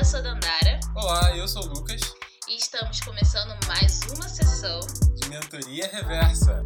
eu sou Dandara. Olá, eu sou o Lucas. E estamos começando mais uma sessão de Mentoria Reversa.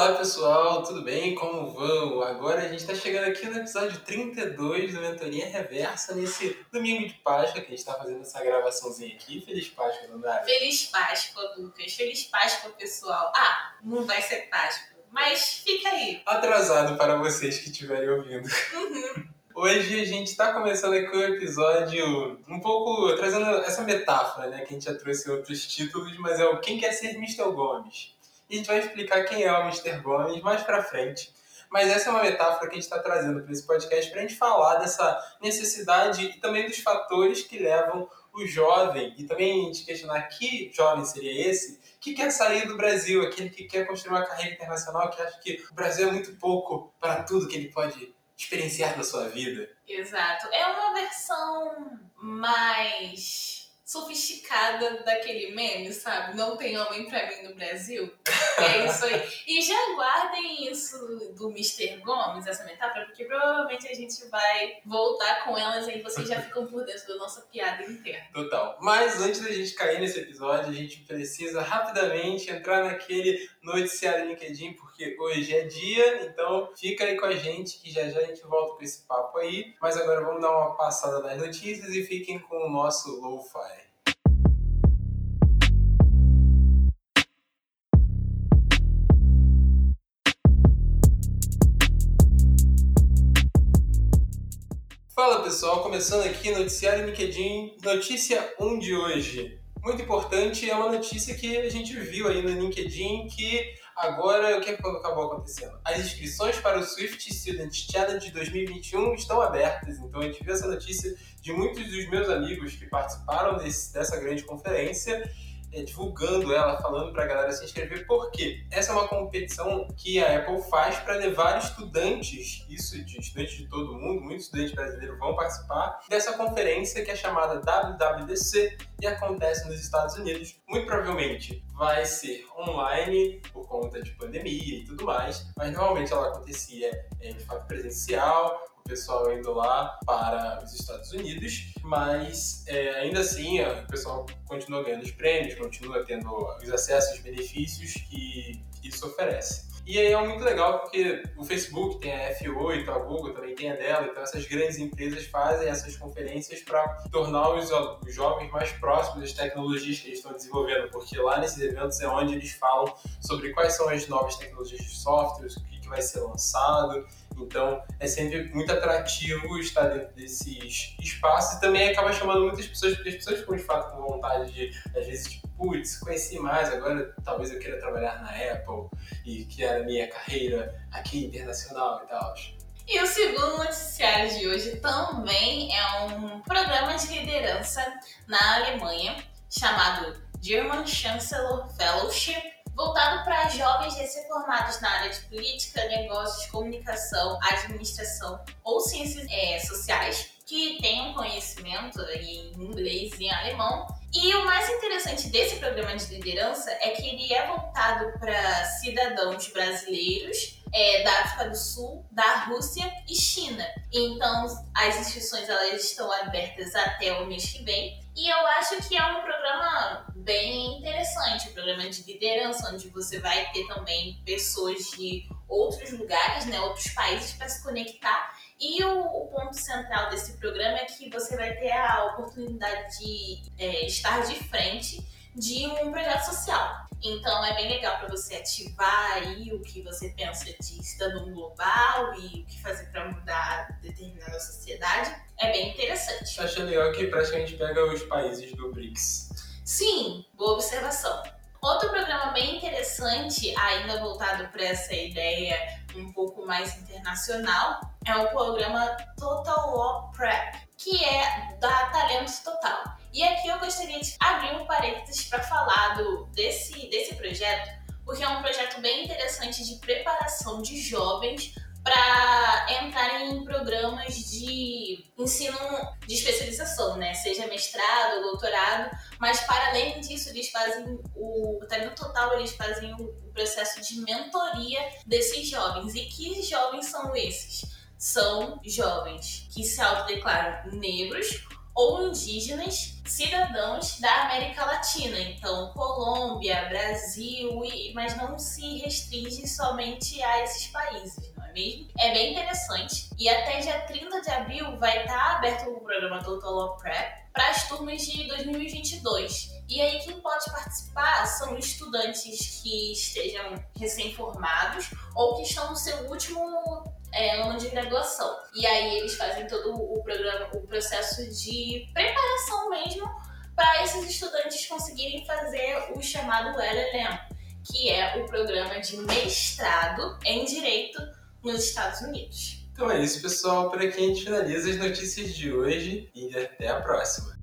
Olá pessoal, tudo bem? Como vão? Agora a gente está chegando aqui no episódio 32 do Mentoria Reversa, nesse domingo de Páscoa que a gente está fazendo essa gravaçãozinha aqui. Feliz Páscoa, Dandara. Feliz Páscoa, Lucas. Feliz Páscoa, pessoal. Ah, não vai ser Páscoa, mas fica aí. Atrasado para vocês que estiverem ouvindo. Uhum. Hoje a gente está começando aqui o episódio um pouco trazendo essa metáfora, né? Que a gente já trouxe em outros títulos, mas é o Quem Quer Ser Mr. Gomes. E a gente vai explicar quem é o Mr. Gomes mais pra frente. Mas essa é uma metáfora que a gente está trazendo para esse podcast para a gente falar dessa necessidade e também dos fatores que levam o jovem, e também a gente questionar que jovem seria esse, que quer sair do Brasil, aquele que quer construir uma carreira internacional, que acha que o Brasil é muito pouco para tudo que ele pode experienciar na sua vida. Exato. É uma versão mais sofisticada daquele meme, sabe? Não tem homem pra mim no Brasil. É isso aí. E já guardem isso do Mr. Gomes, essa metáfora, porque provavelmente a gente vai voltar com elas e vocês já ficam por dentro da nossa piada interna. Total. Mas antes da gente cair nesse episódio, a gente precisa rapidamente entrar naquele noticiário LinkedIn, porque hoje é dia, então fica aí com a gente que já já a gente volta com esse papo aí. Mas agora vamos dar uma passada nas notícias e fiquem com o nosso Lo-Fi. Fala pessoal, começando aqui Noticiário LinkedIn, notícia 1 de hoje. Muito importante, é uma notícia que a gente viu aí no LinkedIn que agora o que acabou acontecendo? As inscrições para o Swift Student Challenge 2021 estão abertas, então gente viu essa notícia de muitos dos meus amigos que participaram desse, dessa grande conferência é, divulgando ela, falando para a galera se inscrever, porque essa é uma competição que a Apple faz para levar estudantes, isso de estudantes de todo mundo, muitos estudantes brasileiros vão participar dessa conferência que é chamada WWDC e acontece nos Estados Unidos. Muito provavelmente vai ser online por conta de pandemia e tudo mais, mas normalmente ela acontecia é, de fato presencial pessoal indo lá para os Estados Unidos, mas é, ainda assim o pessoal continua ganhando os prêmios, continua tendo os acessos, os benefícios que isso oferece. E aí é muito legal porque o Facebook tem a F8, a Google também tem a dela, então essas grandes empresas fazem essas conferências para tornar os, jovens mais próximos das tecnologias que eles estão desenvolvendo, porque lá nesses eventos é onde eles falam sobre quais são as novas tecnologias de softwares, o que vai ser lançado, então é sempre muito atrativo estar dentro desses espaços e também acaba chamando muitas pessoas, porque as pessoas ficam de fato com vontade de, às vezes, tipo, putz, conheci mais, agora talvez eu queira trabalhar na Apple e que era a minha carreira aqui internacional e tal. E o segundo noticiário de hoje também é um programa de liderança na Alemanha chamado German Chancellor Fellowship voltado para jovens recém-formados na área de política, negócios, comunicação, administração ou ciências é, sociais, que tenham conhecimento em inglês e em alemão. E o mais interessante desse programa de liderança é que ele é voltado para cidadãos brasileiros é, da África do Sul, da Rússia e China. Então, as inscrições elas estão abertas até o mês que vem. E eu acho que é um programa bem interessante, um programa de liderança, onde você vai ter também pessoas de outros lugares, né, outros países para se conectar. E o, o, ponto central desse programa é que você vai ter a oportunidade de é, estar de frente de um projeto social. Então é bem legal para você ativar aí o que você pensa de cidadão global e o que fazer para mudar determinada sociedade. É bem interessante. Achei legal que praticamente pega os países do BRICS. Sim, boa observação. Outro programa bem interessante, ainda voltado para essa ideia um pouco mais internacional, é o programa Total War Prep, que é da Talentos Total. E aqui eu gostaria de abrir um parênteses para falar do, desse, desse projeto, porque é um projeto bem interessante de preparação de jovens para entrarem em programas de ensino de especialização, né? Seja mestrado, doutorado, mas para além disso, eles fazem o, no total, eles fazem o processo de mentoria desses jovens. E que jovens são esses? São jovens que se autodeclaram negros ou indígenas cidadãos da América Latina, então Colômbia, Brasil, mas não se restringe somente a esses países, não é mesmo? É bem interessante. E até dia 30 de abril vai estar aberto o programa Total Law Prep para as turmas de 2022. E aí quem pode participar são estudantes que estejam recém-formados ou que estão no seu último é, ano de graduação. E aí eles fazem todo o programa, o processo de preparação mesmo para esses estudantes conseguirem fazer o chamado LLM, que é o programa de mestrado em direito nos Estados Unidos. Então é isso, pessoal. Por aqui a gente finaliza as notícias de hoje e até a próxima.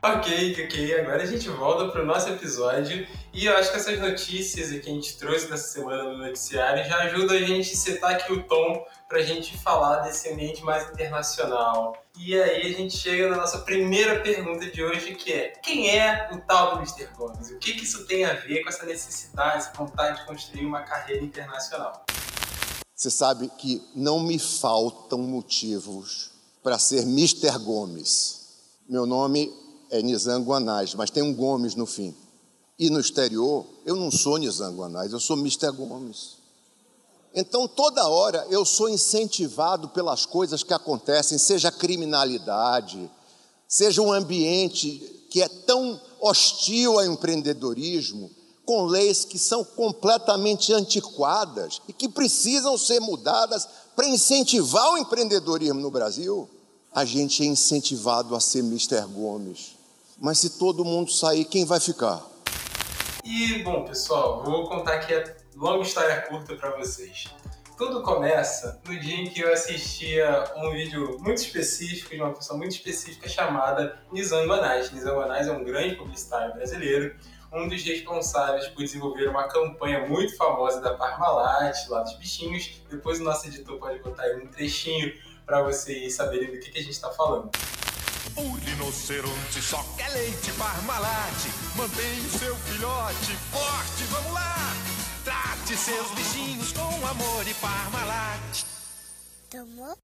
Ok, ok. Agora a gente volta para o nosso episódio e eu acho que essas notícias que a gente trouxe nessa semana no noticiário já ajudam a gente a setar aqui o tom para a gente falar desse ambiente mais internacional. E aí a gente chega na nossa primeira pergunta de hoje, que é quem é o tal do Mr. Gomes? O que, que isso tem a ver com essa necessidade, essa vontade de construir uma carreira internacional? Você sabe que não me faltam motivos para ser Mr. Gomes. Meu nome é Nizanguanais, mas tem um Gomes no fim. E no exterior, eu não sou Nizanguanais, eu sou Mr. Gomes. Então, toda hora eu sou incentivado pelas coisas que acontecem, seja criminalidade, seja um ambiente que é tão hostil ao empreendedorismo, com leis que são completamente antiquadas e que precisam ser mudadas para incentivar o empreendedorismo no Brasil. A gente é incentivado a ser Mr. Gomes. Mas se todo mundo sair, quem vai ficar? E, bom, pessoal, vou contar aqui a longa história curta para vocês. Tudo começa no dia em que eu assistia um vídeo muito específico de uma pessoa muito específica chamada Nizam Guanais. Nizam Guanais é um grande publicitário brasileiro, um dos responsáveis por desenvolver uma campanha muito famosa da Parmalat, lá dos bichinhos. Depois o nosso editor pode botar aí um trechinho para vocês saberem do que, que a gente está falando. O rinoceronte só quer leite Parmalat. Mantém o seu filhote forte, vamos lá! Trate seus bichinhos com amor e Parmalat. Tomou?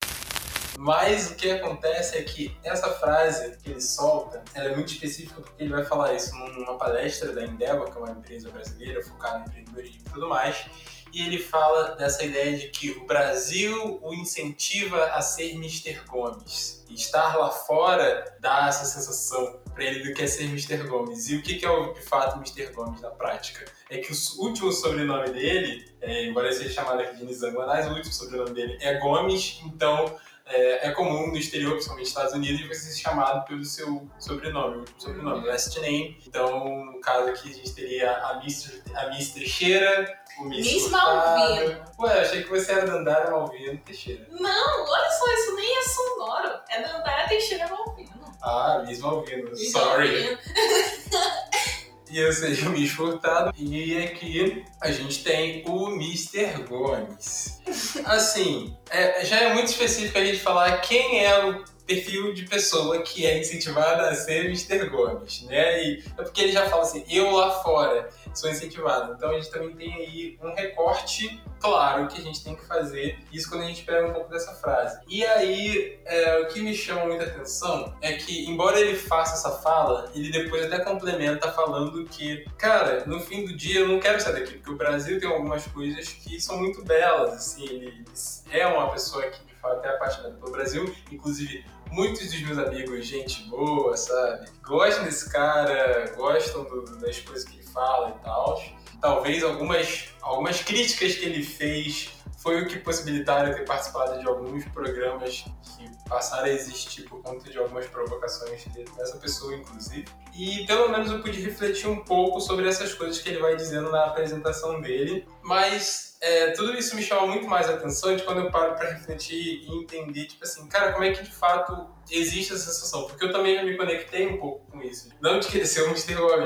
Mas o que acontece é que essa frase que ele solta, ela é muito específica porque ele vai falar isso numa palestra da Endeavor, que é uma empresa brasileira focada em empreendedorismo e tudo mais, e ele fala dessa ideia de que o Brasil o incentiva a ser Mr. Gomes. Estar lá fora dá essa sensação para ele do que é ser Mr. Gomes. E o que é de fato Mr. Gomes na prática? É que o último sobrenome dele, é, embora seja chamado aqui de Nizanguanais, o último sobrenome dele é Gomes, então é, é, comum no exterior, principalmente nos Estados Unidos, você ser chamado pelo seu sobrenome, sobrenome, last name. Então, no caso aqui, a gente teria a Miss, a Miss Teixeira, o Miss, Miss Malvino. Ué, achei que você era Dandara Malvino Teixeira. Não, olha só, isso nem é sonoro. É Dandara Teixeira Malvino. Ah, Miss Malvino. Miss Sorry. Malvino. e eu seja o Miss Furtado. E aqui a gente tem o Mr. Gomes. Assim, é, já é muito específico a gente falar quem é o perfil de pessoa que é incentivada a ser Mr. Gomes, né? E é porque ele já fala assim, eu lá fora sou incentivado. Então a gente também tem aí um recorte claro que a gente tem que fazer isso quando a gente pega um pouco dessa frase. E aí, é, o que me chama muita atenção é que, embora ele faça essa fala, ele depois até complementa falando que, cara, no fim do dia eu não quero sair daqui, porque o Brasil tem algumas coisas que são muito belas, assim, ele é uma pessoa que de fato é apaixonada pelo Brasil, inclusive muitos dos meus amigos, gente boa, sabe? Gostam desse cara, gostam do, das coisas que ele fala e tal. Talvez algumas, algumas críticas que ele fez foi o que possibilitaram ter participado de alguns programas que passaram a existir por conta de algumas provocações dessa pessoa, inclusive. E pelo menos eu pude refletir um pouco sobre essas coisas que ele vai dizendo na apresentação dele. Mas é, tudo isso me chama muito mais atenção de quando eu paro para refletir e entender, tipo assim, cara, como é que de fato existe essa sensação? Porque eu também me conectei um pouco com isso. Não de querer ser um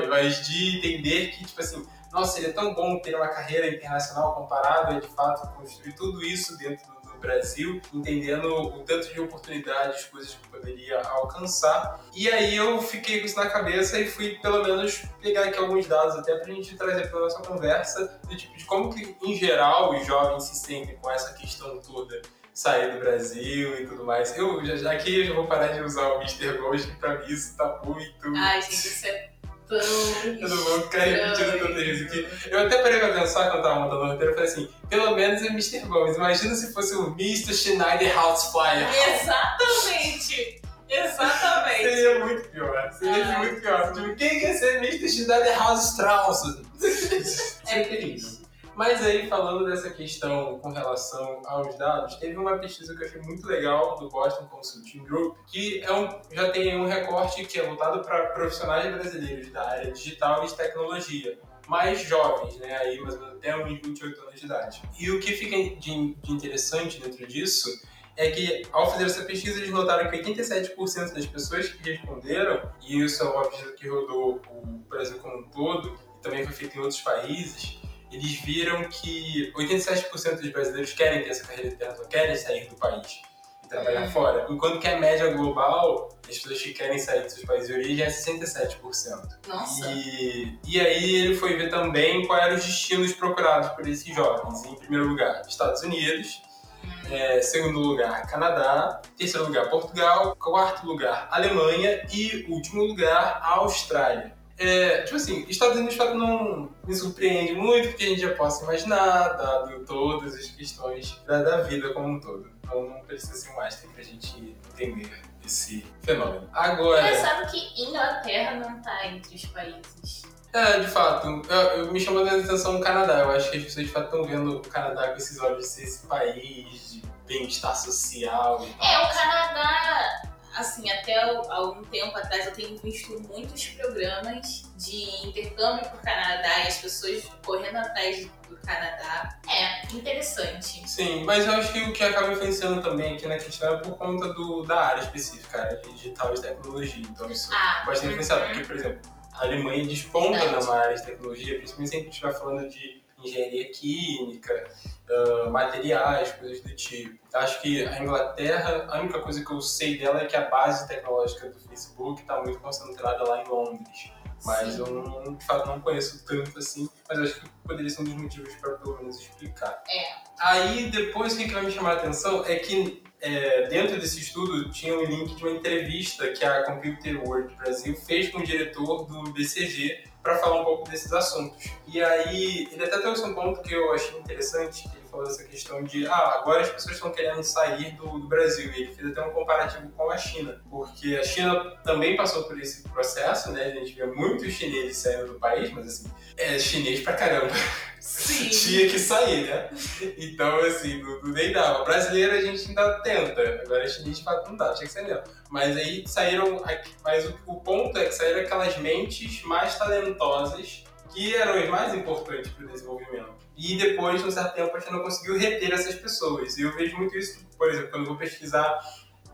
mas de entender que, tipo assim, nossa, seria tão bom ter uma carreira internacional comparado a, de fato, construir tudo isso dentro do Brasil, entendendo o tanto de oportunidades, coisas que eu poderia alcançar. E aí eu fiquei com isso na cabeça e fui, pelo menos, pegar aqui alguns dados até pra gente trazer para nossa conversa, do tipo de como que, em geral, os jovens se sentem com essa questão toda sair do Brasil e tudo mais. Eu já, aqui eu já vou parar de usar o Mr. Ghost, que pra mim isso tá muito. Ai, gente, isso é tão. Eu não vou ficar repetindo tantas vezes aqui. Eu até parei pra pensar quando tava montando o roteiro, eu falei assim, pelo menos é Mr. Gomes. Imagina se fosse o Mr. Schneider Flyer. Exatamente! Exatamente! Seria muito pior. Seria ah, muito pior. Tipo, quem quer ser Mr. Schneider House Strauss? É terrível. Mas aí, falando dessa questão com relação aos dados, teve uma pesquisa que eu achei muito legal do Boston Consulting Group, que é um, já tem um recorte que é voltado para profissionais brasileiros da área digital e de tecnologia mais jovens, né? Aí mais ou menos até uns 28 anos de idade. E o que fica de, de interessante dentro disso é que ao fazer essa pesquisa eles notaram que 87% das pessoas que responderam, e isso é uma pesquisa que rodou o Brasil como um todo, e também foi feita em outros países, eles viram que 87% dos brasileiros querem ter essa carreira interna, querem sair do país e trabalhar é. fora. Enquanto que a média global, as pessoas que querem sair dos seus países de origem é 67%. Nossa! E, e aí ele foi ver também quais eram os destinos procurados por esses jovens. Em primeiro lugar, Estados Unidos. Hum. É, segundo lugar, Canadá. Terceiro lugar, Portugal. Quarto lugar, Alemanha. E último lugar, Austrália. É, tipo assim, Estados Unidos de fato não me surpreende muito, porque a gente já possa imaginar, dado todas as questões da, da vida como um todo. Então não precisa ser um Einstein pra gente entender esse fenômeno. Agora. Engraçado que Inglaterra não tá entre os países. É, de fato. Eu, eu, me chamou a atenção o Canadá. Eu acho que as pessoas de fato estão vendo o Canadá com esses olhos de ser esse país de bem-estar social e tal. É, o Canadá assim, até algum tempo atrás eu tenho visto muitos programas de intercâmbio pro Canadá e as pessoas correndo atrás do Canadá. É, interessante. Sim, mas eu acho que o que acaba influenciando também aqui na questão é por conta do, da área específica, área de digital e tecnologia. Então isso ah, pode ter influenciado, porque, por exemplo, a Alemanha desponta na área de tecnologia, principalmente se a gente estiver falando de engenharia química, uh, materiais, coisas do tipo. Acho que a Inglaterra, a única coisa que eu sei dela é que a base tecnológica do Facebook está muito concentrada lá em Londres. Mas Sim. eu não, de fato não conheço tanto assim, mas acho que poderia ser um dos motivos para pelo menos explicar. É. Aí depois o que vai me chamar a atenção é que é, dentro desse estudo tinha um link de uma entrevista que a Computer World Brasil fez com o diretor do BCG para falar um pouco desses assuntos. E aí, ele até trouxe um ponto que eu achei interessante, que falou dessa questão de, ah, agora as pessoas estão querendo sair do, do, Brasil. E ele fez até um comparativo com a China, porque a China também passou por esse processo, né? A gente vê muitos chineses saindo do país, mas assim, é chinês pra caramba. Sim. Tinha que sair, né? Então, assim, não, não nem dava. Brasileiro a gente ainda tenta, agora chinês de fato não dá, tinha que ser mesmo. Mas aí saíram, mas o, o ponto é que saíram aquelas mentes mais talentosas que eram as mais importantes para o desenvolvimento. E depois, num certo tempo, a gente não conseguiu reter essas pessoas. E eu vejo muito isso, por exemplo, quando eu vou pesquisar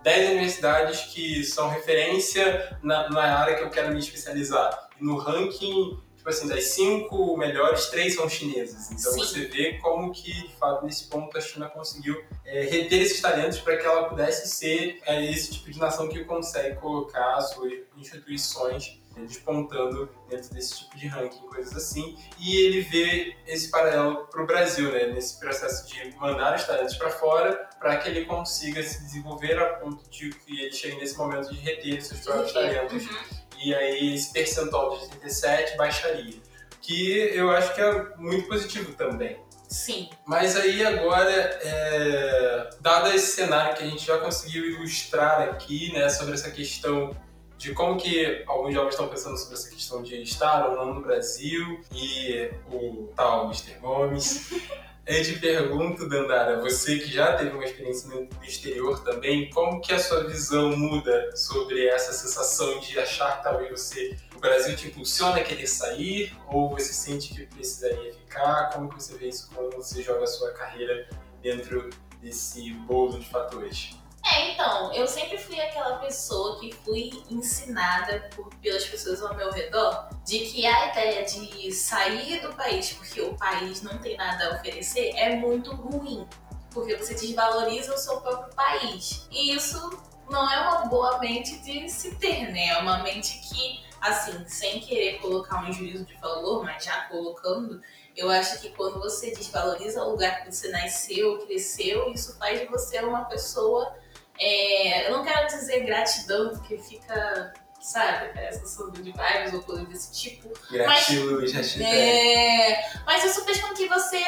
10 universidades que são referência na, na área que eu quero me especializar. No ranking tipo assim, das cinco melhores, três são chinesas. Então Sim. você vê como que, de fato, nesse ponto a China conseguiu é, reter esses talentos para que ela pudesse ser é, esse tipo de nação que consegue colocar suas instituições é, despontando dentro desse tipo de ranking, coisas assim. E ele vê esse paralelo para o Brasil, né, nesse processo de mandar os talentos para fora, para que ele consiga se desenvolver a ponto de que ele chegue nesse momento de reter seus próprios talentos. Uhum e aí esse percentual de 37 baixaria. Que eu acho que é muito positivo também. Sim. Mas aí agora, é, dado esse cenário que a gente já conseguiu ilustrar aqui, né, sobre essa questão de como que alguns jovens estão pensando sobre essa questão de estar ou não no Brasil e o tal Mr. Gomes. Eu te pergunto, Dandara, você que já teve uma experiência no exterior também, como que a sua visão muda sobre essa sensação de achar que talvez você, o Brasil te impulsiona a querer sair, ou você sente que precisaria ficar? Como que você vê isso quando você joga a sua carreira dentro desse bolo de fatores? É, então, eu sempre fui aquela pessoa que fui ensinada por, pelas pessoas ao meu redor de que a ideia de sair do país porque o país não tem nada a oferecer é muito ruim, porque você desvaloriza o seu próprio país. E isso não é uma boa mente de se ter, né? É uma mente que, assim, sem querer colocar um juízo de valor, mas já colocando, eu acho que quando você desvaloriza o lugar que você nasceu, cresceu, isso faz de você uma pessoa. É, eu não quero dizer gratidão, porque fica, sabe, parece que eu sou de vibes ou coisa desse tipo. Gratiluz, hashtag. É, mas isso fez com que você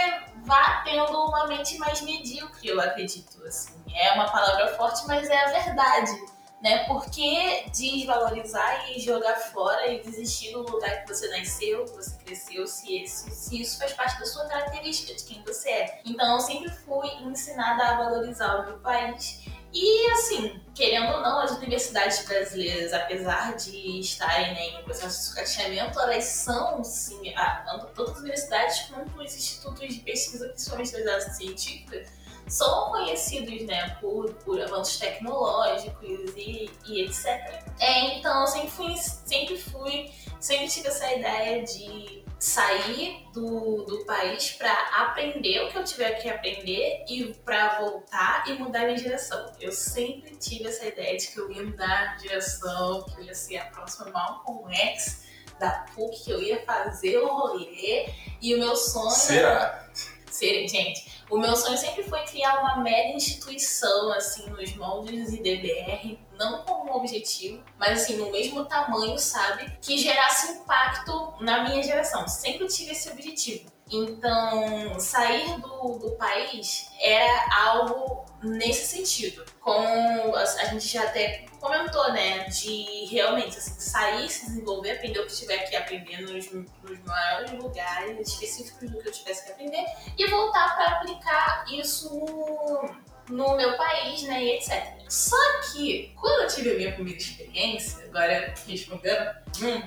vá tendo uma mente mais medíocre, eu acredito. Assim. É uma palavra forte, mas é a verdade né? Por que desvalorizar e jogar fora e desistir do lugar que você nasceu, que você cresceu, se, esse, se isso faz parte da sua característica, de quem você é? Então, eu sempre fui ensinada a valorizar o meu país. E, assim, querendo ou não, as universidades brasileiras, apesar de estarem né, em processo de sucateamento, elas são, sim, tanto todas as universidades quanto os institutos de pesquisa, principalmente das áreas científicas, são conhecidos né, por, por avanços tecnológicos e, e etc. É, então eu sempre fui, sempre fui, sempre tive essa ideia de sair do, do país para aprender o que eu tiver que aprender e para voltar e mudar minha direção. Eu sempre tive essa ideia de que eu ia mudar de direção, que eu ia ser a próxima Malcolm X da PUC, que eu ia fazer o rolê e o meu sonho. Será? Ser, gente, o meu sonho sempre foi criar uma mega instituição, assim, nos moldes IDBR, não como um objetivo, mas assim, no mesmo tamanho, sabe? Que gerasse impacto na minha geração. Sempre tive esse objetivo. Então, sair do, do país era algo nesse sentido. Como a, a gente já até comentou, né? De realmente assim, sair, se desenvolver, aprender o que tiver que aprender nos, nos maiores lugares específicos do que eu tivesse que aprender e voltar para aplicar isso no, meu país, né? E etc. Só que, quando eu tive a minha primeira experiência, agora respondendo, hum,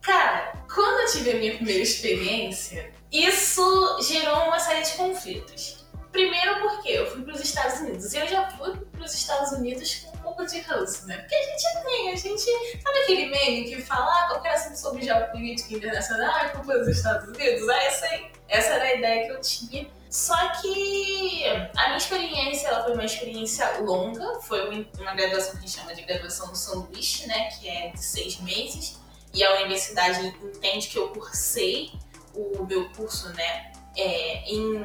cara, quando eu tive a minha primeira experiência, isso gerou uma série de conflitos. Primeiro porque eu fui para os Estados Unidos. E eu já fui para os Estados Unidos com um pouco de ranço, né? Porque a gente tem, a gente. Sabe aquele meme que fala ah, qualquer assunto sobre geopolítica internacional é culpa dos Estados Unidos? Ah, essa, essa era a ideia que eu tinha. Só que a minha experiência ela foi uma experiência longa, foi uma graduação que a gente chama de graduação no sanduíche, né? Que é de seis meses. E a universidade entende que eu cursei o meu curso, né, é, em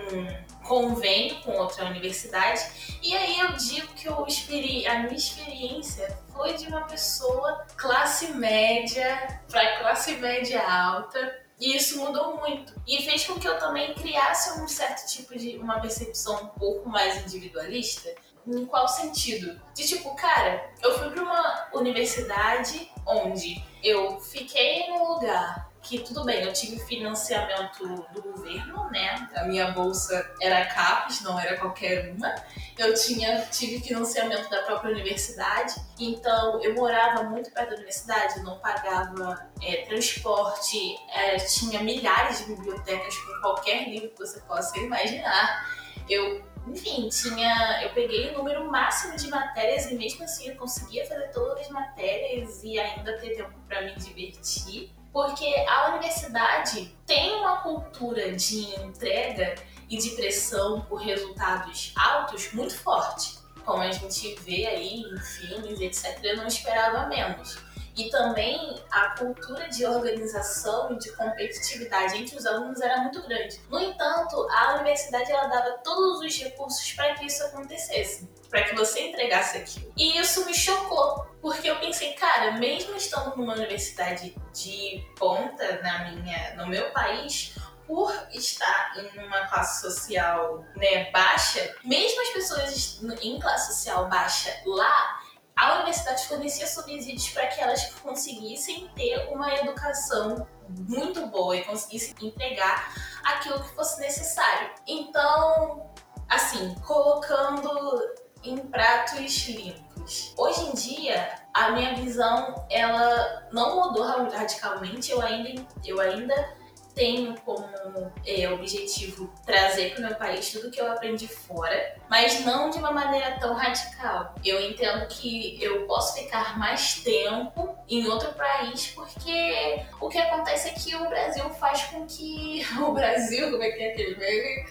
convênio com outra universidade. E aí eu digo que eu experi a minha experiência foi de uma pessoa classe média para classe média alta. E isso mudou muito. E fez com que eu também criasse um certo tipo de uma percepção um pouco mais individualista. Em qual sentido? De tipo, cara, eu fui para uma universidade onde eu fiquei num lugar que tudo bem, eu tive financiamento do governo, né? A minha bolsa era CAPES, não era qualquer uma. Eu tinha, tive financiamento da própria universidade, então eu morava muito perto da universidade, não pagava é, transporte, é, tinha milhares de bibliotecas com qualquer livro que você possa imaginar. Eu enfim, tinha. Eu peguei o número máximo de matérias e mesmo assim eu conseguia fazer todas as matérias e ainda ter tempo para me divertir porque a universidade tem uma cultura de entrega e de pressão por resultados altos muito forte. Como a gente vê aí em filmes, etc., eu não esperava menos. E também a cultura de organização e de competitividade entre os alunos era muito grande. No entanto, a universidade ela dava todos os recursos para que isso acontecesse para que você entregasse aquilo. E isso me chocou, porque eu pensei, cara, mesmo estando numa universidade de ponta na minha, no meu país, por estar em uma classe social né, baixa, mesmo as pessoas em classe social baixa lá, a universidade fornecia subsídios para que elas conseguissem ter uma educação muito boa e conseguissem entregar aquilo que fosse necessário. Então, assim, colocando em pratos limpos. Hoje em dia, a minha visão ela não mudou radicalmente. Eu ainda, eu ainda tenho como é, objetivo trazer para o meu país tudo que eu aprendi fora, mas não de uma maneira tão radical. Eu entendo que eu posso ficar mais tempo em outro país porque o que acontece é que o Brasil faz com que o Brasil, como é que é aquele meme?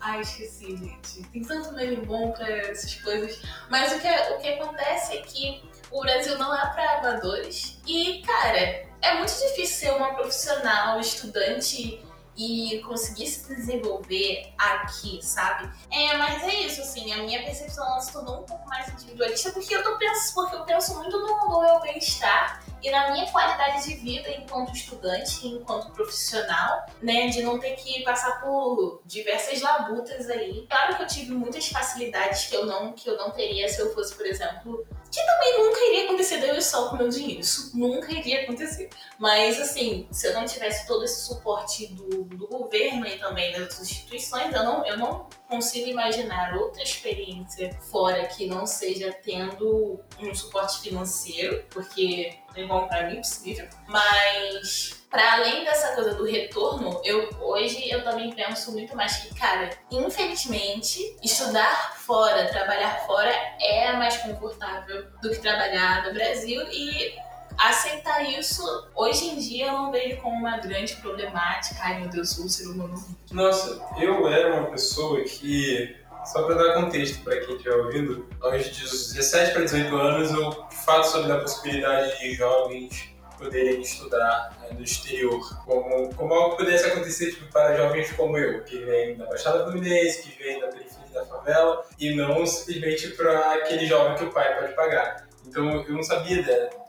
Ai, esqueci, gente. Tem tanto meme bom pra essas coisas. Mas o que, o que acontece é que o Brasil não é para amadores. E, cara, é muito difícil ser uma profissional, estudante e conseguir se desenvolver aqui, sabe? É, mas é isso, assim, a minha percepção ela se tornou um pouco mais individualista porque eu tô pensando, porque eu penso muito no, no meu bem-estar e na minha qualidade de vida enquanto estudante, enquanto profissional, né, de não ter que passar por diversas labutas aí. Claro que eu tive muitas facilidades que eu não que eu não teria se eu fosse, por exemplo, que também nunca iria acontecer de eu só com meu dinheiro. Isso nunca iria acontecer. Mas, assim, se eu não tivesse todo esse suporte do, do governo e também das instituições, eu não, eu não consigo imaginar outra experiência fora que não seja tendo um suporte financeiro, porque bom para mim possível. Mas para além dessa coisa do retorno, eu hoje eu também penso muito mais que, cara, infelizmente, estudar fora, trabalhar fora é mais confortável do que trabalhar no Brasil e aceitar isso, hoje em dia eu não vejo como uma grande problemática. Ai meu Deus, um ser humano. Nossa, eu era uma pessoa que só para dar contexto para quem estiver ouvindo, aos 17 para 18 anos eu de fato soube da possibilidade de jovens poderem estudar né, no exterior, como, como algo pudesse acontecer tipo, para jovens como eu, que vem da Baixada Fluminense, que vem da periferia da favela, e não simplesmente para aquele jovem que o pai pode pagar. Então eu não sabia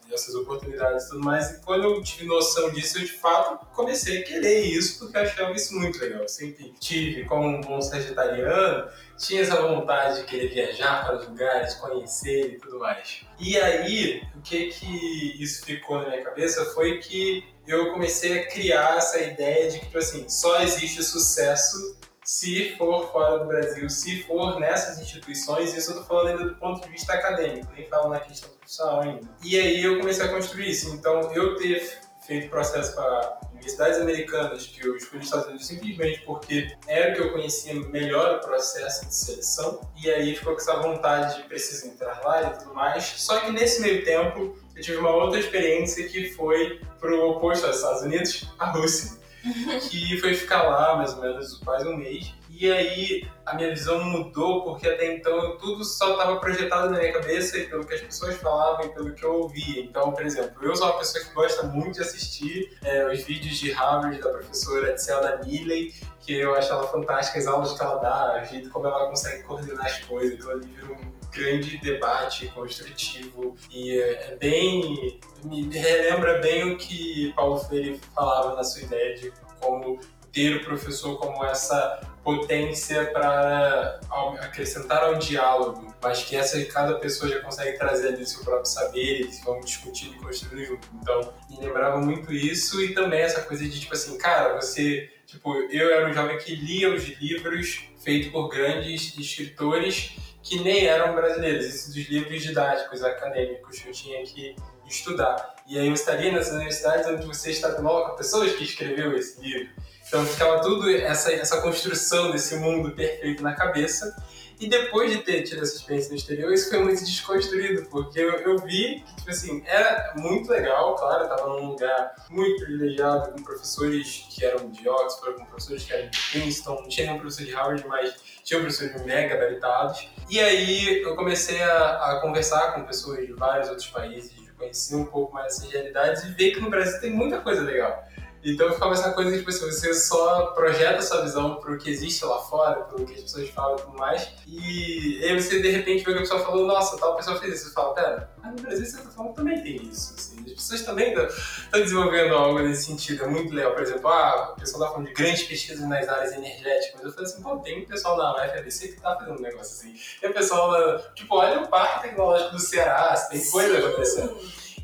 dessas oportunidades e tudo mais, e quando eu tive noção disso, eu de fato comecei a querer isso, porque eu achava isso muito legal. Eu sempre tive, como um bom sagitariano, tinha essa vontade de querer viajar para os lugares, conhecer e tudo mais. E aí, o que que isso ficou na minha cabeça foi que eu comecei a criar essa ideia de que, tipo assim, só existe sucesso se for fora do Brasil, se for nessas instituições, isso eu tô falando ainda do ponto de vista acadêmico, nem falo na questão profissional ainda. E aí eu comecei a construir isso. Então, eu ter feito processo para universidades americanas, que eu escolhi os Estados Unidos simplesmente porque era o que eu conhecia melhor o processo de seleção, e aí ficou com essa vontade de precisar entrar lá e tudo mais. Só que nesse meio tempo, eu tive uma outra experiência que foi pro oposto aos Estados Unidos, a Rússia, que foi ficar lá mais ou menos quase um mês. E aí a minha visão mudou porque até então tudo só estava projetado na minha cabeça e pelo que as pessoas falavam e pelo que eu ouvia. Então, por exemplo, eu sou uma pessoa que gosta muito de assistir é, os vídeos de Harvard da professora Zelda Milley, que eu acho ela fantástica, as aulas que ela dá, o jeito como ela consegue coordenar as coisas. Então, ali vira um grande debate construtivo e é, é bem me relembra bem o que Paulo Freire falava na sua ideia de como ter o professor como essa potência para acrescentar ao diálogo, mas que essa cada pessoa já consegue trazer ali seu próprio saber, eles vão discutir e construir junto. Então, me lembrava muito isso e também essa coisa de tipo assim, cara, você, tipo, eu era um jovem que lia os livros feitos por grandes escritores que nem eram brasileiros, esses dos livros didáticos acadêmicos que eu tinha que estudar. E aí eu estaria nessas universidades onde você está com pessoas que escreveu esse livro. Então ficava tudo essa, essa construção desse mundo perfeito na cabeça. E depois de ter tido essa experiência no exterior, isso foi muito desconstruído, porque eu, eu vi que, tipo assim, era muito legal, claro, eu tava num lugar muito privilegiado, com professores que eram de Oxford, com professores que eram de Princeton, não tinha nenhum professor de Harvard, mas tinha professores mega gabaritados. E aí eu comecei a, a conversar com pessoas de vários outros países, conhecer um pouco mais essas realidades e ver que no Brasil tem muita coisa legal. Então ficava essa coisa de tipo assim, você só projeta sua visão para o que existe lá fora, para o que as pessoas falam e tudo mais, e aí você de repente vê que a pessoa falou, nossa, tal pessoa fez isso. Você fala, pera, mas no Brasil você tá falando também tem isso. Assim. As pessoas também estão desenvolvendo algo nesse sentido, é muito legal. Por exemplo, ah, o pessoal tá falando de grandes pesquisas nas áreas energéticas. Eu falei assim, pô, tem um pessoal na UFABC que tá fazendo um negócio assim. Tem o pessoal, tipo, olha o Parque Tecnológico do Ceará, tem coisa acontecendo.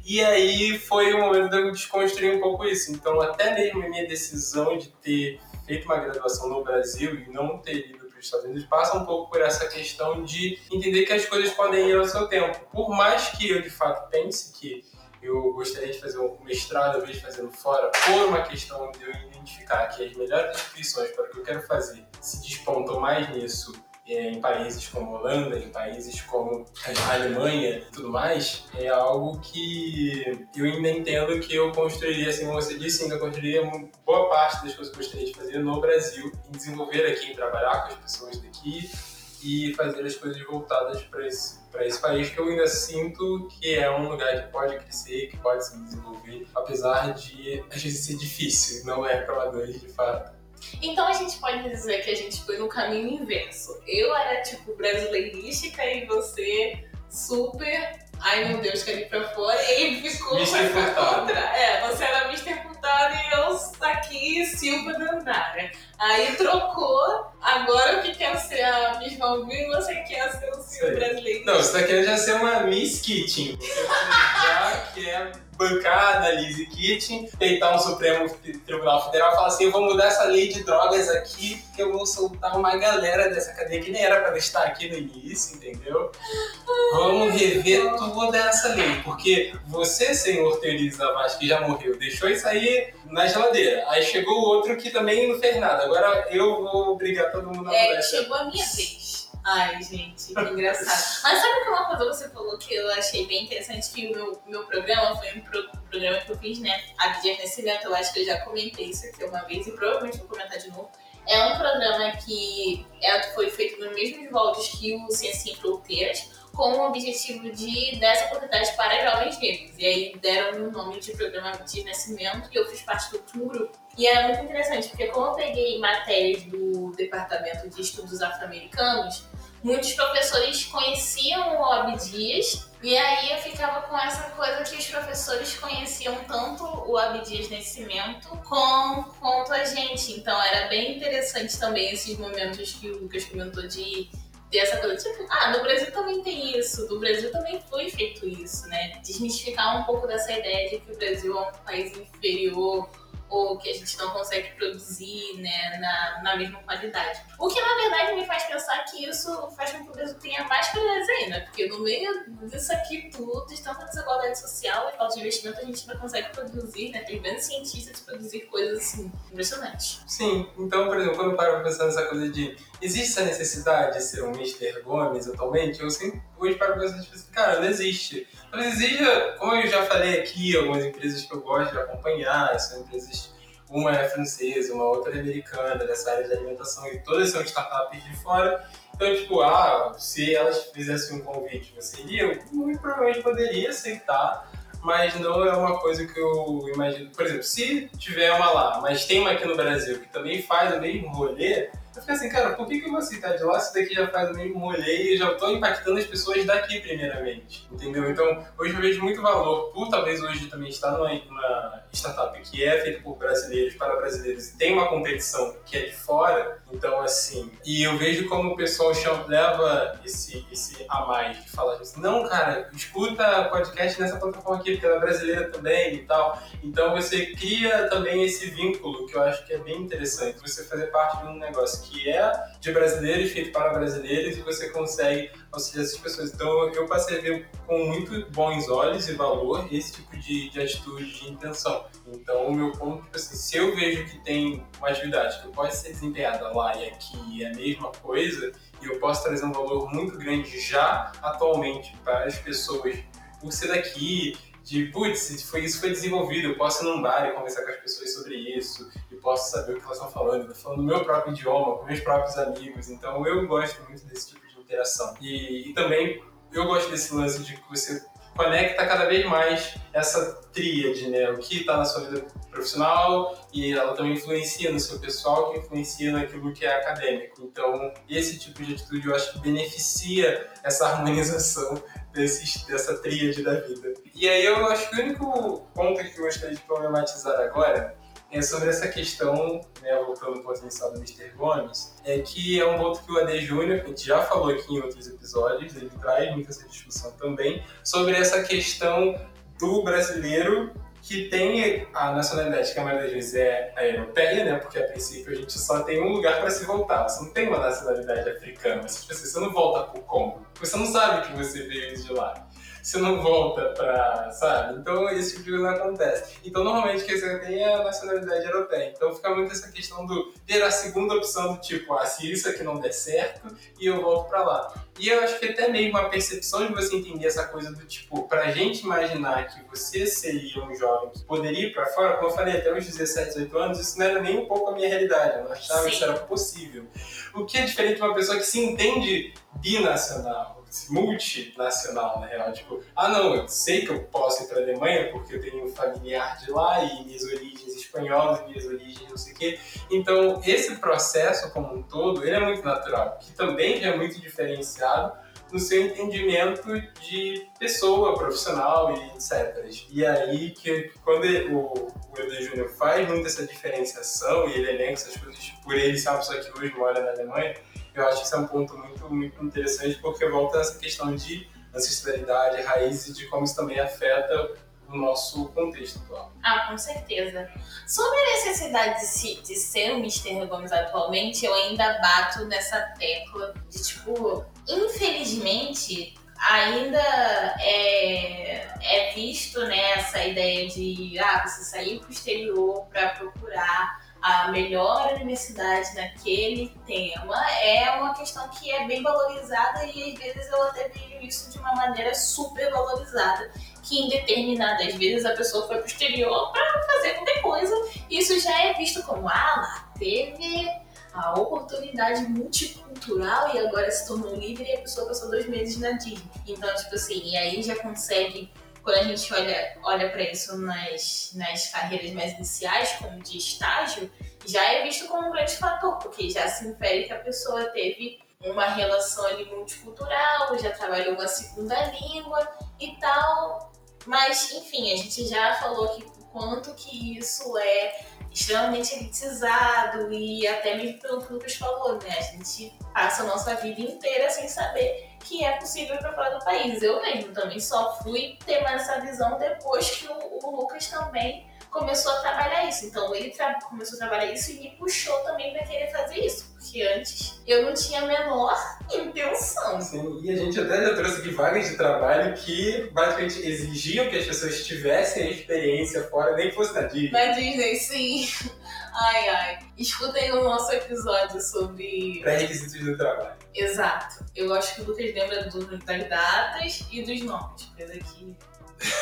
E aí foi o momento de eu desconstruir um pouco isso. Então, até mesmo a minha decisão de ter feito uma graduação no Brasil e não ter ido para os Estados Unidos passa um pouco por essa questão de entender que as coisas podem ir ao seu tempo. Por mais que eu, de fato, pense que eu gostaria de fazer um mestrado, eu vejo fazendo fora, por uma questão de eu identificar que as melhores instituições para o que eu quero fazer se despontam mais nisso em países como Holanda, em países como a Alemanha e tudo mais, é algo que eu ainda entendo que eu construiria, assim como você disse, ainda construiria boa parte das coisas que eu gostaria de fazer no Brasil, em desenvolver aqui, em trabalhar com as pessoas daqui e fazer as coisas voltadas para esse, esse país que eu ainda sinto que é um lugar que pode crescer, que pode se desenvolver, apesar de às vezes ser difícil, não é para amadores de fato. Então a gente pode dizer que a gente foi no caminho inverso. Eu era tipo brasileirística e você super. Ai meu Deus, quero ir pra fora. E ele ficou contra. É, você era Mr. Furtado e eu aqui Silva Dandara. Aí trocou, agora eu que quero ser a Miss Valvin e você quer ser o Silva brasileiro. Não, você tá querendo já ser uma Miss Kitchen. Você já quer bancada, Lizzie Kitchen, peitar um Supremo Tribunal Federal e falar assim: eu vou mudar essa lei de drogas aqui, que eu vou soltar uma galera dessa cadeia que nem era para estar aqui no início, entendeu? Vamos rever toda essa lei, porque você, senhor Teresa Vaz, que já morreu, deixou isso aí na geladeira. Aí chegou outro que também não fez nada. Agora eu vou obrigar todo mundo a É, chegou a minha vez. Ai, gente, que engraçado. Mas sabe que uma coisa você falou que eu achei bem interessante? Que o meu, meu programa foi um pro, programa que eu fiz, né? A de Nascimento, eu acho que eu já comentei isso aqui uma vez e provavelmente vou comentar de novo. É um programa que é, foi feito nos mesmos moldes que o Ciência em Fronteiras, com o objetivo de dar essa oportunidade para jovens negros. E aí deram o nome de programa de nascimento e eu fiz parte do último grupo. E é muito interessante, porque como eu peguei matérias do Departamento de Estudos Afro-Americanos, muitos professores conheciam o Abdias e aí eu ficava com essa coisa que os professores conheciam tanto o Abdias Nascimento com, quanto a gente. Então era bem interessante também esses momentos que o Lucas comentou de ter essa coisa, tipo, ah, no Brasil também tem isso, no Brasil também foi feito isso, né? Desmistificar um pouco dessa ideia de que o Brasil é um país inferior ou que a gente não consegue produzir né, na, na mesma qualidade. O que na verdade me faz pensar que isso faz com que o Brasil tenha mais qualidades ainda, porque no meio disso aqui tudo, de tanta desigualdade social e falta de investimento, a gente ainda consegue produzir, né? Tem grandes cientistas produzir coisas assim, impressionantes. Sim, então, por exemplo, quando eu paro pra pensar nessa coisa de existe essa necessidade de ser um Mr. Gomes atualmente, eu sempre hoje paro pra pensar, tipo assim, cara, não existe. Talvez exija, como eu já falei aqui, algumas empresas que eu gosto de acompanhar, são empresas, uma é francesa, uma outra é americana, dessa área de alimentação, e todas são startups de fora. Então, tipo, ah, se elas fizessem um convite, você iria? Muito provavelmente poderia aceitar, mas não é uma coisa que eu imagino. Por exemplo, se tiver uma lá, mas tem uma aqui no Brasil que também faz o mesmo rolê, eu fico assim, cara, por que, que eu vou aceitar de lá se daqui já faz o mesmo rolê e já estou impactando as pessoas daqui primeiramente? Entendeu? Então, hoje eu vejo muito valor, por talvez hoje também estar numa, numa startup que é feita por brasileiros, para brasileiros, e tem uma competição que é de fora, então assim, e eu vejo como o pessoal leva esse, esse a mais, de falar assim, não, cara, escuta podcast nessa plataforma aqui, porque ela é brasileira também e tal. Então você cria também esse vínculo que eu acho que é bem interessante, você fazer parte de um negócio que é de brasileiros, feito para brasileiros, e você consegue auxiliar essas pessoas. Então eu passei a ver com muito bons olhos e valor esse tipo de, de atitude, de intenção. Então o meu ponto, tipo assim, se eu vejo que tem uma atividade que pode ser desempenhada lá e aqui é a mesma coisa, e eu posso trazer um valor muito grande já atualmente para as pessoas por ser daqui, de putz, isso foi desenvolvido, eu posso ir num bar e conversar com as pessoas sobre isso, e posso saber o que elas estão falando, eu falando no meu próprio idioma, com meus próprios amigos, então eu gosto muito desse tipo de interação. E, e também eu gosto desse lance de que você conecta cada vez mais essa tríade, né? O que está na sua vida profissional e ela também influencia no seu pessoal, que influencia naquilo que é acadêmico. Então, esse tipo de atitude eu acho que beneficia essa harmonização desses, dessa tríade da vida. E aí eu acho que o único ponto que eu gostaria de problematizar agora é sobre essa questão, né, voltando ao ponto inicial do Mr. Gomes, é que é um ponto que o AD Júnior, a gente já falou aqui em outros episódios, ele traz muita essa discussão também, sobre essa questão do brasileiro que tem a nacionalidade que a maioria das vezes é europeia, né? Porque a princípio a gente só tem um lugar para se voltar. Você não tem uma nacionalidade africana. Você, você não volta para o Congo. Você não sabe que você veio de lá. Você não volta pra, sabe? Então esse tipo de coisa não acontece. Então normalmente quem você tem é a nacionalidade europeia. Então fica muito essa questão do ter a segunda opção do tipo, ah, se isso aqui não der certo, e eu volto pra lá. E eu acho que até mesmo a percepção de você entender essa coisa do tipo, pra gente imaginar que você seria um jovem que poderia ir pra fora, como eu falei, até os 17, 18 anos, isso não era nem um pouco a minha realidade. Eu não achava Sim. que isso era possível. O que é diferente de uma pessoa que se entende binacional, multinacional, na real. Tipo, ah não, eu sei que eu posso ir pra Alemanha porque eu tenho um familiar de lá e minhas origens espanholas, minhas origens não sei o quê. Então, esse processo como um todo, ele é muito natural, que também já é muito diferenciado no seu entendimento de pessoa, profissional e etc. E aí que quando o, o Júnior faz muito essa diferenciação e ele elenca essas coisas por ele uma pessoa que hoje mora na Alemanha, eu acho que isso é um ponto muito, muito interessante porque volta nessa questão de ancestralidade, raízes e de como isso também afeta o nosso contexto atual. Ah, com certeza. Sobre a necessidade de, se- de ser o Mr. Gomes atualmente, eu ainda bato nessa tecla de tipo, infelizmente, ainda é, é visto né, essa ideia de ah, você sair para o exterior para procurar a melhor universidade naquele tema é uma questão que é bem valorizada e às vezes eu até vejo isso de uma maneira super valorizada que em determinadas vezes a pessoa foi pro exterior para fazer qualquer coisa. Isso já é visto como, ah, lá teve a oportunidade multicultural e agora se tornou livre e a pessoa passou dois meses na Disney. Então, tipo assim, e aí já consegue, quando a gente olha, olha para isso nas, nas carreiras mais iniciais, como de estágio, já é visto como um grande fator, porque já se infere que a pessoa teve uma relação ali multicultural, já trabalhou uma segunda língua e tal. Mas, enfim, a gente já falou aqui o quanto que isso é extremamente elitizado e até mesmo pelo que o Lucas falou, né? A gente passa a nossa vida inteira sem saber que é possível para fora do país. Eu mesmo também só fui ter essa visão depois que o, o Lucas também começou a trabalhar isso. Então ele começou a trabalhar isso e me puxou também para querer fazer isso. Porque antes eu não tinha a menor intenção. Sim, e a gente até já trouxe aqui vagas de trabalho que basicamente exigiam que as pessoas tivessem a experiência fora, nem que fosse na Disney. Na Disney, sim. Ai, ai. Escutem o nosso episódio sobre. Pré-requisitos do trabalho. Exato. Eu acho que o Lucas lembra do- das datas e dos nomes. Coisa que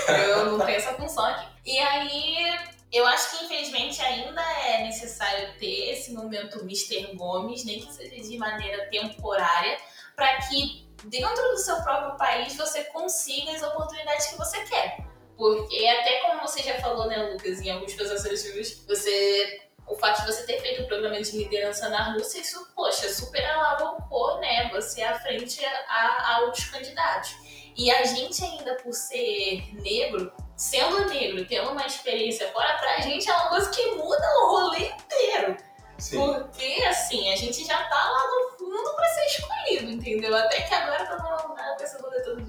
eu não tenho essa função aqui. E aí, eu acho que infelizmente ainda é necessário ter esse momento Mr. Gomes, nem que seja de maneira temporária, para que dentro do seu próprio país você consiga as oportunidades que você quer. Porque até como você já falou, né, Lucas, em alguns processos seus, você. O fato de você ter feito o programa de liderança na Rússia, isso, poxa, super alavancou, né? Você à frente a, a outros candidatos. E a gente ainda por ser negro, sendo negro, tendo uma experiência fora, pra gente é uma coisa que muda o rolê inteiro. Sim. Porque, assim, a gente já tá lá no fundo pra ser escolhido, entendeu? Até que agora, tá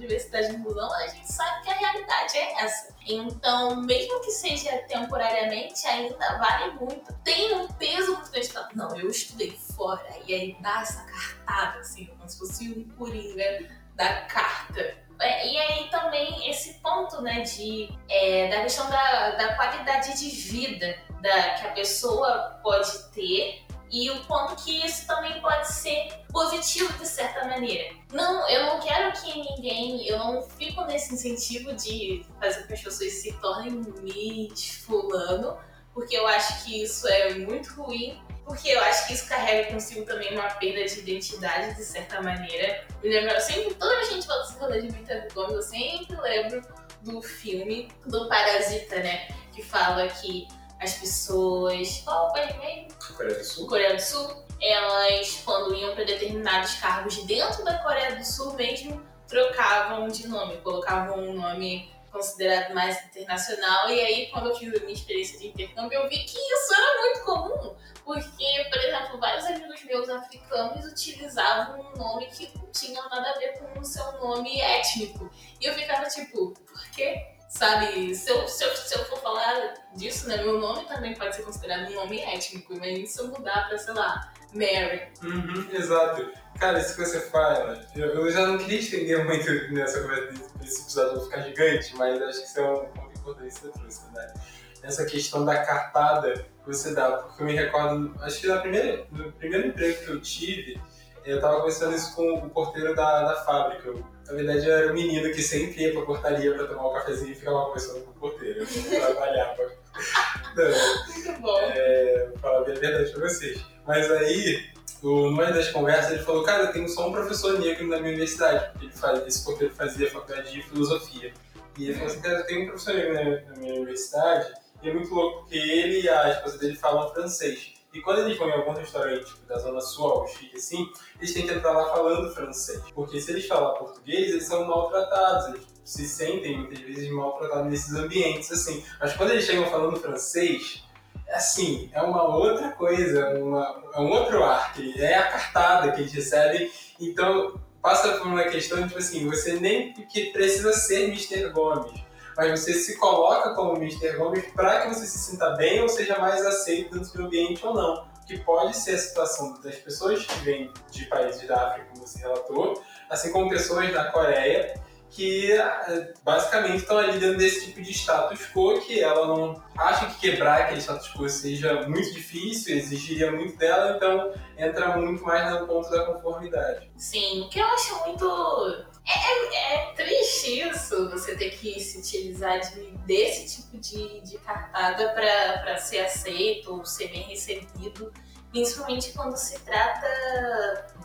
diversidade e inclusão, a gente sabe que a realidade é essa. Então, mesmo que seja temporariamente, ainda vale muito. Tem um peso muito grande. Não, eu estudei fora. E aí dá essa cartada, assim, como se fosse um coringa da carta. É, e aí também esse ponto, né, de, é, da questão da, da qualidade de vida da, que a pessoa pode ter e o quanto que isso também pode ser positivo de certa maneira. Não, eu não quero que ninguém, eu não fico nesse incentivo de fazer com que as pessoas se tornem Miss fulano, porque eu acho que isso é muito ruim, porque eu acho que isso carrega consigo também uma perda de identidade de certa maneira. Me lembra, eu sempre, toda a gente fala de Mita Gomes, eu sempre lembro do filme do Parasita, né? Que fala que as pessoas. Qual o país mesmo? Coreia do Sul. Coreia do Sul, elas, quando iam para determinados cargos dentro da Coreia do Sul mesmo, trocavam de nome, colocavam um nome considerado mais internacional. E aí, quando eu fiz a minha experiência de intercâmbio, eu vi que isso era muito comum. Porque, por exemplo, vários amigos meus africanos utilizavam um nome que não tinha nada a ver com o seu nome étnico. E eu ficava tipo, por quê? Sabe, se eu, se, eu, se eu for falar disso, né, meu nome também pode ser considerado um nome étnico, mas se eu mudar pra, sei lá, Mary. Uhum, exato. Cara, isso que você fala, eu, já não queria estender muito nessa conversa, esse episódio vai ficar gigante, mas acho que isso é um ponto importante que você trouxe, né? Essa questão da cartada que você dá, porque eu me recordo, acho que na primeira, no primeiro emprego que eu tive, eu tava conversando isso com o porteiro da, da fábrica. Na verdade, eu era um menino que sempre ia pra portaria pra tomar um cafezinho e ficava conversando com o porteiro. Eu trabalhava. Não, Muito bom. é, falar bem a verdade pra vocês. Mas aí, numa das conversas, ele falou, cara, eu tenho só um professor negro na minha universidade. porque Ele faz, esse porteiro fazia faculdade de filosofia. E ele falou assim, cara, eu tenho um professor negro na, na minha universidade, e é muito louco, porque ele e a esposa dele falam francês. E quando eles vão em algum restaurante tipo, da Zona Sul, chique assim, eles têm que entrar lá falando francês. Porque se eles falar português, eles são maltratados, eles se sentem muitas vezes maltratados nesses ambientes, assim. Mas quando eles chegam falando francês, é assim, é uma outra coisa, uma, é um outro ar, que é a cartada que eles recebem. Então, passa por uma questão, tipo assim, você nem que precisa ser Mr. Gomes, mas você se coloca como Mr. Gomes para que você se sinta bem ou seja mais aceito dentro do ambiente ou não. Que pode ser a situação das pessoas que vêm de países da África, como você relatou, assim como pessoas da Coreia, que eh, basicamente estão ali dentro desse tipo de status quo que ela não acha que quebrar aquele status quo seja muito difícil, exigiria muito dela, então entra muito mais no ponto da conformidade. Sim, o que eu acho muito. É, é- é triste isso, você ter que se utilizar de- desse tipo de, de cartada para ser aceito ou ser bem recebido, principalmente quando se trata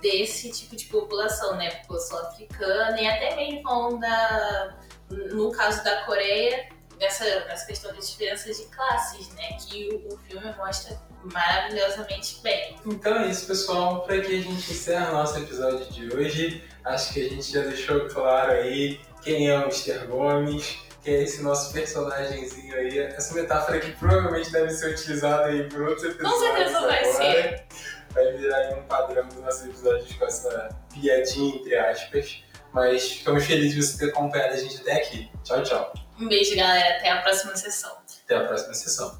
desse tipo de população, né? População africana e até mesmo da, no caso da Coreia, nessa, nessa questão das diferenças de classes, né? Que o, o filme mostra maravilhosamente bem. Então é isso, pessoal. Por aqui a gente encerra nosso episódio de hoje. Acho que a gente já deixou claro aí quem é o Mr. Gomes, que é esse nosso personagemzinho aí. Essa metáfora que provavelmente deve ser utilizada aí por outros episódios. certeza vai ser. Vai virar aí um padrão dos nossos episódios com essa piadinha, entre aspas. Mas ficamos felizes de você ter acompanhado a gente até aqui. Tchau, tchau. Um beijo, galera. Até a próxima sessão. Até a próxima sessão.